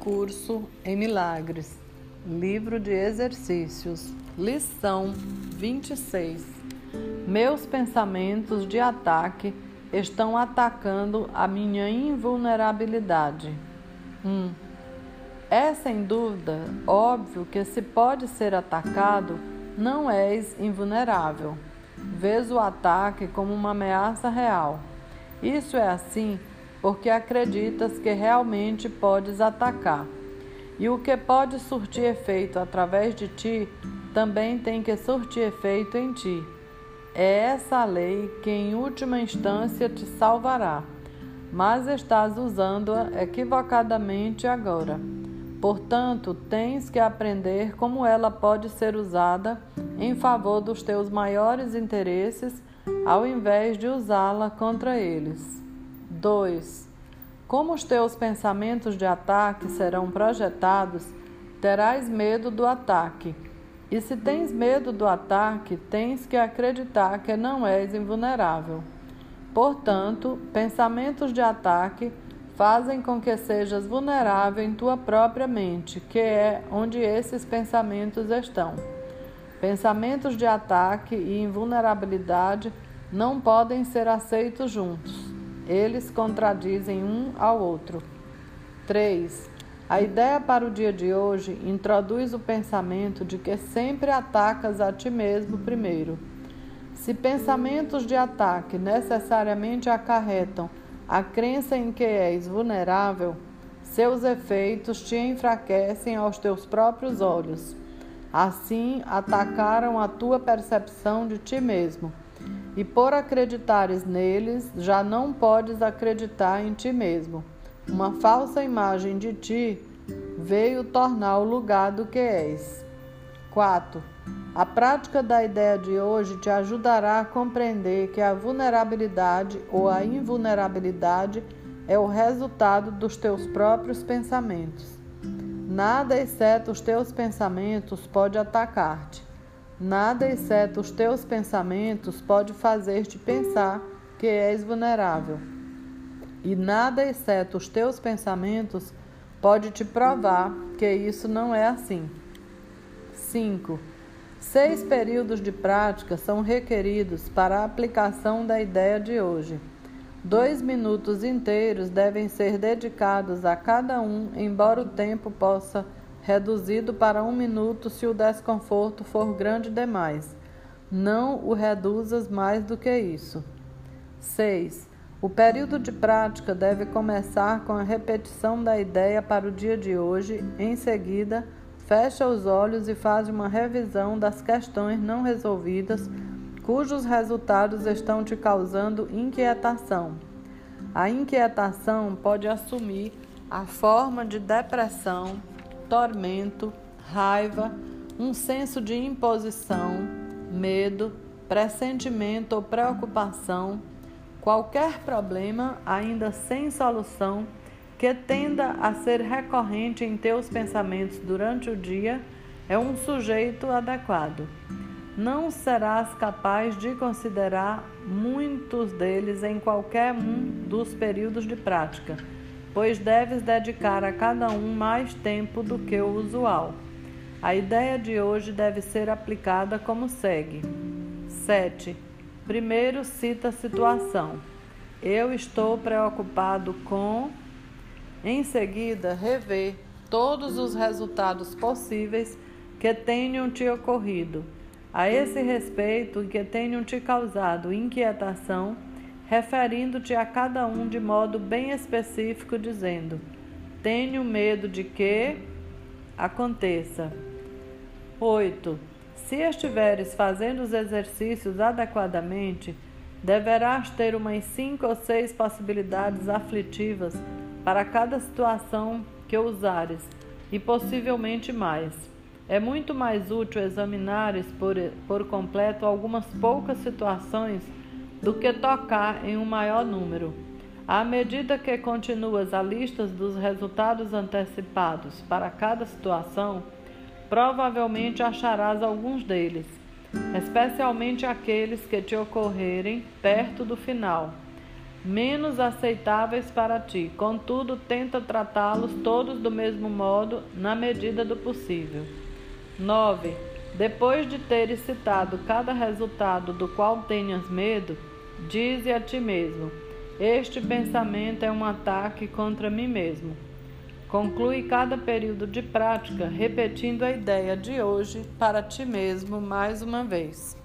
Curso em Milagres, Livro de Exercícios, Lição 26. Meus pensamentos de ataque estão atacando a minha invulnerabilidade. 1. Um, é sem dúvida óbvio que se pode ser atacado, não és invulnerável. Vês o ataque como uma ameaça real. Isso é assim porque acreditas que realmente podes atacar. E o que pode surtir efeito através de ti também tem que surtir efeito em ti. É essa a lei que em última instância te salvará, mas estás usando-a equivocadamente agora. Portanto, tens que aprender como ela pode ser usada em favor dos teus maiores interesses, ao invés de usá-la contra eles. 2. Como os teus pensamentos de ataque serão projetados, terás medo do ataque. E se tens medo do ataque, tens que acreditar que não és invulnerável. Portanto, pensamentos de ataque fazem com que sejas vulnerável em tua própria mente, que é onde esses pensamentos estão. Pensamentos de ataque e invulnerabilidade não podem ser aceitos juntos. Eles contradizem um ao outro. 3. A ideia para o dia de hoje introduz o pensamento de que sempre atacas a ti mesmo primeiro. Se pensamentos de ataque necessariamente acarretam a crença em que és vulnerável, seus efeitos te enfraquecem aos teus próprios olhos. Assim, atacaram a tua percepção de ti mesmo e por acreditares neles, já não podes acreditar em ti mesmo. Uma falsa imagem de ti veio tornar o lugar do que és. 4. A prática da ideia de hoje te ajudará a compreender que a vulnerabilidade ou a invulnerabilidade é o resultado dos teus próprios pensamentos. Nada exceto os teus pensamentos pode atacar-te. Nada exceto os teus pensamentos pode fazer-te pensar que és vulnerável. E nada exceto os teus pensamentos pode te provar que isso não é assim. 5. Seis períodos de prática são requeridos para a aplicação da ideia de hoje. Dois minutos inteiros devem ser dedicados a cada um, embora o tempo possa reduzido para um minuto se o desconforto for grande demais. Não o reduzas mais do que isso. 6. O período de prática deve começar com a repetição da ideia para o dia de hoje. Em seguida, fecha os olhos e faz uma revisão das questões não resolvidas cujos resultados estão te causando inquietação. A inquietação pode assumir a forma de depressão, tormento, raiva, um senso de imposição, medo, pressentimento ou preocupação, qualquer problema ainda sem solução que tenda a ser recorrente em teus pensamentos durante o dia é um sujeito adequado. Não serás capaz de considerar muitos deles em qualquer um dos períodos de prática pois deves dedicar a cada um mais tempo do que o usual. A ideia de hoje deve ser aplicada como segue: 7. Primeiro cita a situação. Eu estou preocupado com. Em seguida, rever todos os resultados possíveis que tenham te ocorrido. A esse respeito, que tenham te causado inquietação referindo-te a cada um de modo bem específico, dizendo: Tenho medo de que aconteça. 8. Se estiveres fazendo os exercícios adequadamente, deverás ter umas cinco ou seis possibilidades aflitivas para cada situação que usares, e possivelmente mais. É muito mais útil examinares por, por completo algumas poucas situações do que tocar em um maior número. À medida que continuas a lista dos resultados antecipados para cada situação, provavelmente acharás alguns deles, especialmente aqueles que te ocorrerem perto do final. menos aceitáveis para ti. Contudo, tenta tratá-los todos do mesmo modo, na medida do possível. 9. Depois de teres citado cada resultado do qual tenhas medo, dize a ti mesmo: Este pensamento é um ataque contra mim mesmo. Conclui cada período de prática repetindo a ideia de hoje para ti mesmo mais uma vez.